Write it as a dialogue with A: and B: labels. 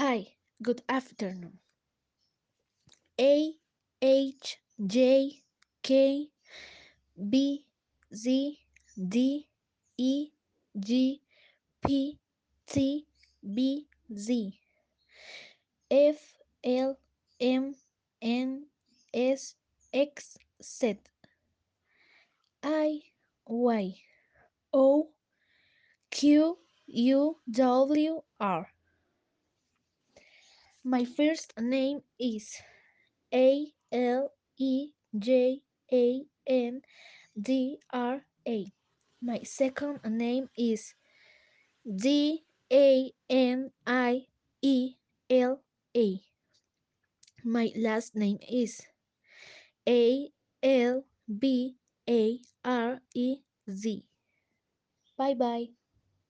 A: Hi, good afternoon. A H J K B Z D E G P T B Z. F L M N S X Z. I Y. O Q U W R My first name is A L E J A N D R A. My second name is D A N I E L A. My last name is A L B A R E Z. Bye bye.